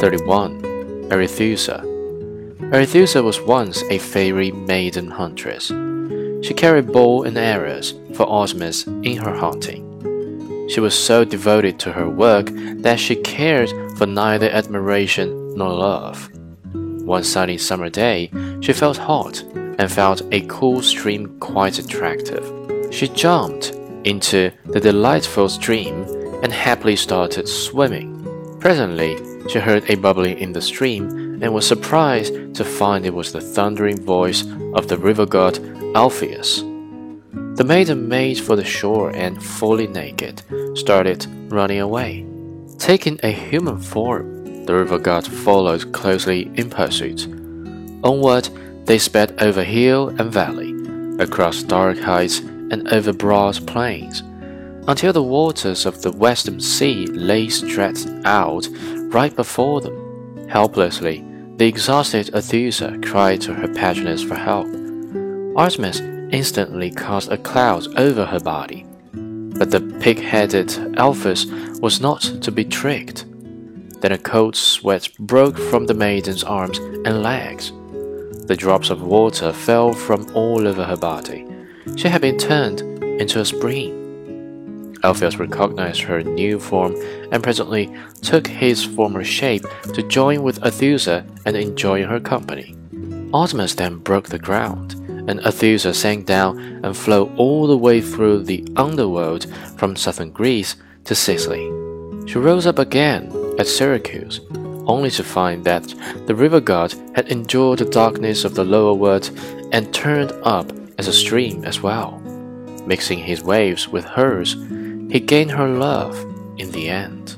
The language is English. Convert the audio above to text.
31. Arethusa. Arethusa was once a fairy maiden huntress. She carried bow and arrows for Artemis in her hunting. She was so devoted to her work that she cared for neither admiration nor love. One sunny summer day, she felt hot and found a cool stream quite attractive. She jumped into the delightful stream and happily started swimming. Presently, she heard a bubbling in the stream and was surprised to find it was the thundering voice of the river god Alpheus. The maiden made for the shore and, fully naked, started running away. Taking a human form, the river god followed closely in pursuit. Onward, they sped over hill and valley, across dark heights and over broad plains, until the waters of the western sea lay stretched out right before them. Helplessly, the exhausted Arethusa cried to her patroness for help. Artemis instantly cast a cloud over her body. But the pig headed Alpheus was not to be tricked. Then a cold sweat broke from the maiden's arms and legs. The drops of water fell from all over her body. She had been turned into a spring. Alpheus recognized her new form and presently took his former shape to join with Arethusa and enjoy her company. Artemis then broke the ground, and Arethusa sank down and flowed all the way through the underworld from southern Greece to Sicily. She rose up again at Syracuse, only to find that the river god had endured the darkness of the lower world and turned up as a stream as well. Mixing his waves with hers, he gained her love in the end.